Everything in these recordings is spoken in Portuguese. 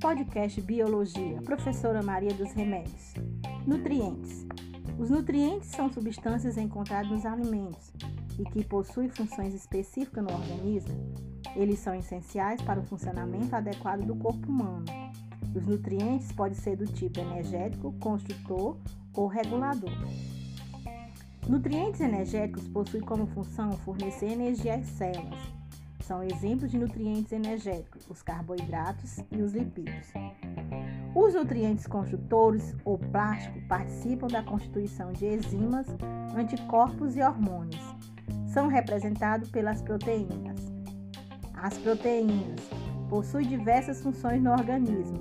Podcast Biologia, professora Maria dos Remédios. Nutrientes. Os nutrientes são substâncias encontradas nos alimentos e que possuem funções específicas no organismo. Eles são essenciais para o funcionamento adequado do corpo humano. Os nutrientes podem ser do tipo energético, construtor ou regulador. Nutrientes energéticos possuem como função fornecer energia às células. São exemplos de nutrientes energéticos os carboidratos e os lipídios. Os nutrientes construtores ou plástico participam da constituição de enzimas, anticorpos e hormônios. São representados pelas proteínas. As proteínas possuem diversas funções no organismo.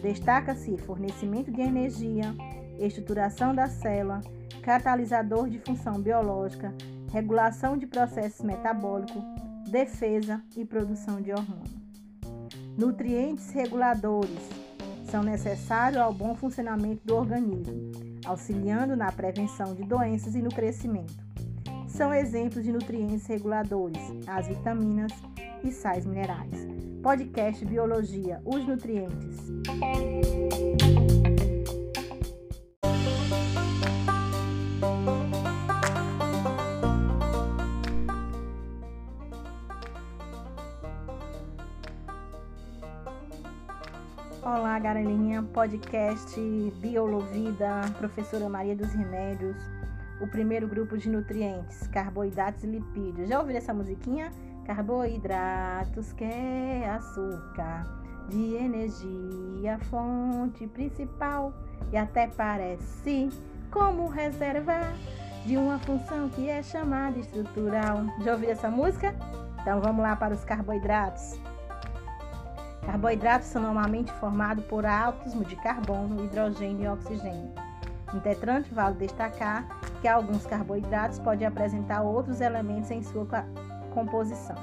Destaca-se fornecimento de energia, estruturação da célula, catalisador de função biológica, regulação de processos metabólicos, defesa e produção de hormônios. Nutrientes reguladores são necessários ao bom funcionamento do organismo, auxiliando na prevenção de doenças e no crescimento. São exemplos de nutrientes reguladores as vitaminas e sais minerais. Podcast Biologia: Os Nutrientes. Olá, galerinha, podcast Biolovida, professora Maria dos Remédios, o primeiro grupo de nutrientes, carboidratos e lipídios. Já ouviram essa musiquinha? Carboidratos que é açúcar de energia, fonte principal e até parece como reserva de uma função que é chamada estrutural. Já ouviram essa música? Então vamos lá para os carboidratos. Carboidratos são normalmente formados por átomos de carbono, hidrogênio e oxigênio. Entretanto, vale destacar que alguns carboidratos podem apresentar outros elementos em sua composição.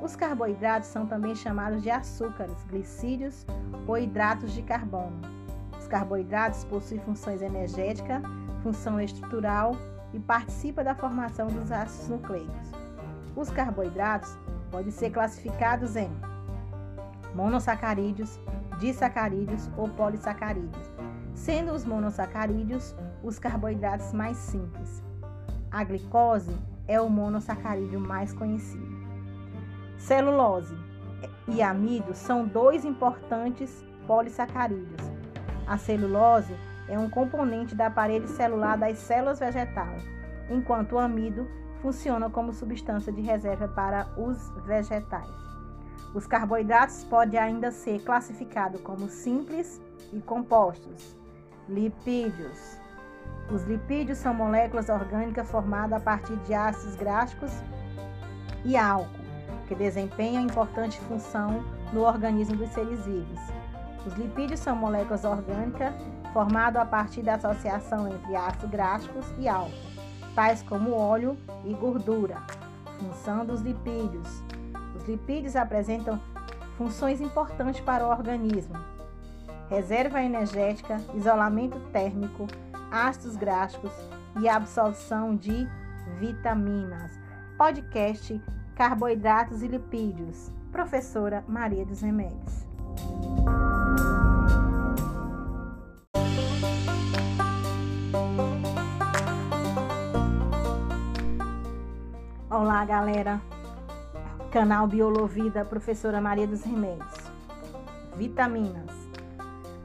Os carboidratos são também chamados de açúcares, glicídios ou hidratos de carbono. Os carboidratos possuem funções energéticas, função estrutural e participam da formação dos ácidos nucleicos. Os carboidratos podem ser classificados em monossacarídeos, disacarídeos ou polissacarídeos, sendo os monossacarídeos os carboidratos mais simples. A glicose é o monossacarídeo mais conhecido. Celulose e amido são dois importantes polissacarídeos. A celulose é um componente da parede celular das células vegetais, enquanto o amido funciona como substância de reserva para os vegetais. Os carboidratos podem ainda ser classificados como simples e compostos. Lipídios. Os lipídios são moléculas orgânicas formadas a partir de ácidos gráficos e álcool, que desempenham importante função no organismo dos seres vivos. Os lipídios são moléculas orgânicas formadas a partir da associação entre ácidos gráficos e álcool, tais como óleo e gordura. Função dos lipídios os lipídios apresentam funções importantes para o organismo: reserva energética, isolamento térmico, ácidos gráficos e absorção de vitaminas. Podcast Carboidratos e Lipídios. Professora Maria dos Remédios. Olá, galera canal Biolovida, professora Maria dos Remédios. Vitaminas.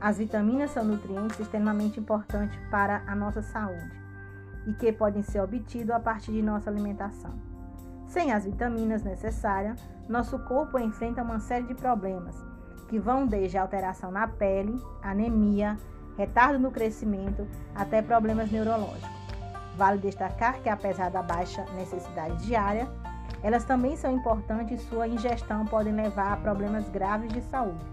As vitaminas são nutrientes extremamente importantes para a nossa saúde e que podem ser obtidos a partir de nossa alimentação. Sem as vitaminas necessárias, nosso corpo enfrenta uma série de problemas que vão desde alteração na pele, anemia, retardo no crescimento, até problemas neurológicos. Vale destacar que, apesar da baixa necessidade diária, elas também são importantes e sua ingestão pode levar a problemas graves de saúde.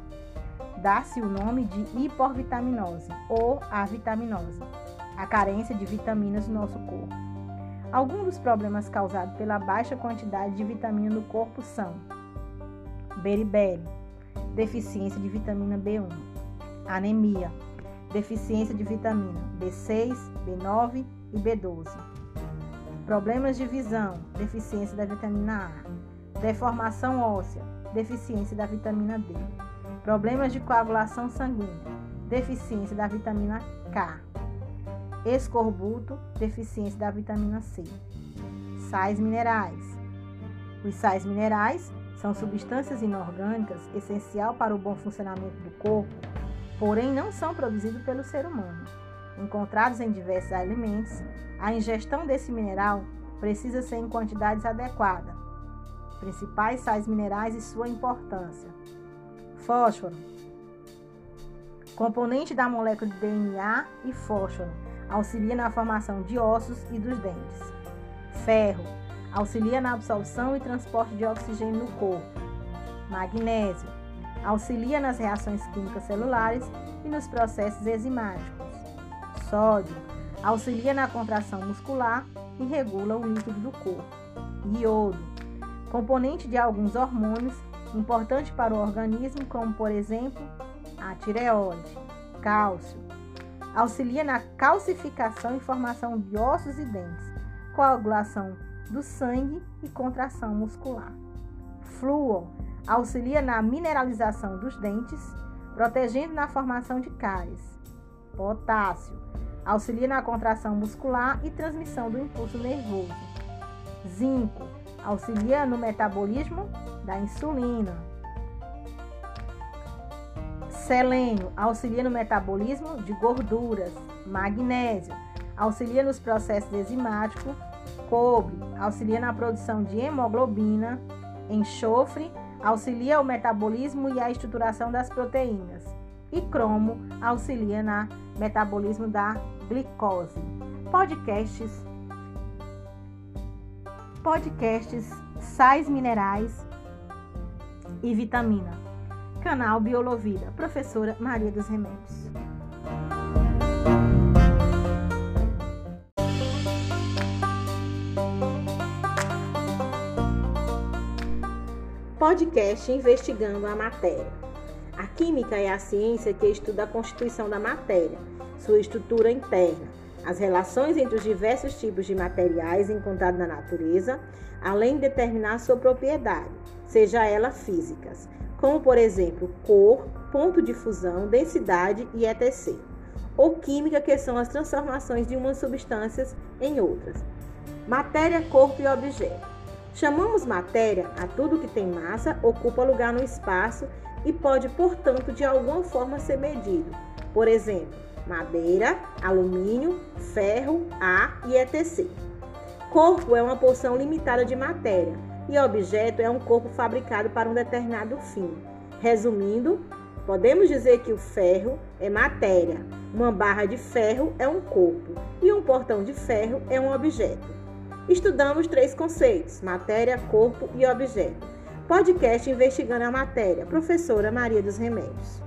Dá-se o nome de hipovitaminose ou avitaminose, a carência de vitaminas no nosso corpo. Alguns dos problemas causados pela baixa quantidade de vitamina no corpo são beriberi, deficiência de vitamina B1, anemia, deficiência de vitamina B6, B9 e B12, problemas de visão, deficiência da vitamina A, deformação óssea, deficiência da vitamina D, problemas de coagulação sanguínea, deficiência da vitamina K, escorbuto, deficiência da vitamina C, sais minerais. Os sais minerais são substâncias inorgânicas essencial para o bom funcionamento do corpo, porém não são produzidos pelo ser humano. Encontrados em diversos alimentos, a ingestão desse mineral precisa ser em quantidades adequadas. Principais sais minerais e sua importância. Fósforo. Componente da molécula de DNA e fósforo. Auxilia na formação de ossos e dos dentes. Ferro. Auxilia na absorção e transporte de oxigênio no corpo. Magnésio. Auxilia nas reações químicas celulares e nos processos enzimáticos. Sódio auxilia na contração muscular e regula o líquido do corpo. Iodo, componente de alguns hormônios importante para o organismo, como por exemplo a tireoide. Cálcio, auxilia na calcificação e formação de ossos e dentes, coagulação do sangue e contração muscular. Flúor, auxilia na mineralização dos dentes, protegendo na formação de cáries. Potássio, Auxilia na contração muscular e transmissão do impulso nervoso. Zinco. Auxilia no metabolismo da insulina. Selênio. Auxilia no metabolismo de gorduras. Magnésio. Auxilia nos processos enzimáticos. Cobre. Auxilia na produção de hemoglobina. Enxofre. Auxilia o metabolismo e a estruturação das proteínas. E cromo auxilia na metabolismo da glicose. Podcasts, podcasts, sais minerais e vitamina. Canal Biolovida, professora Maria dos Remédios. Podcast Investigando a Matéria. A química é a ciência que estuda a constituição da matéria sua estrutura interna, as relações entre os diversos tipos de materiais encontrados na natureza, além de determinar sua propriedade, seja ela físicas, como por exemplo cor, ponto de fusão, densidade e etc. Ou química, que são as transformações de umas substâncias em outras. Matéria, corpo e objeto. Chamamos matéria a tudo que tem massa, ocupa lugar no espaço e pode, portanto, de alguma forma ser medido. Por exemplo, madeira, alumínio, ferro, ar e etc. Corpo é uma porção limitada de matéria e objeto é um corpo fabricado para um determinado fim. Resumindo, podemos dizer que o ferro é matéria, uma barra de ferro é um corpo e um portão de ferro é um objeto. Estudamos três conceitos: matéria, corpo e objeto. Podcast Investigando a Matéria, professora Maria dos Remédios.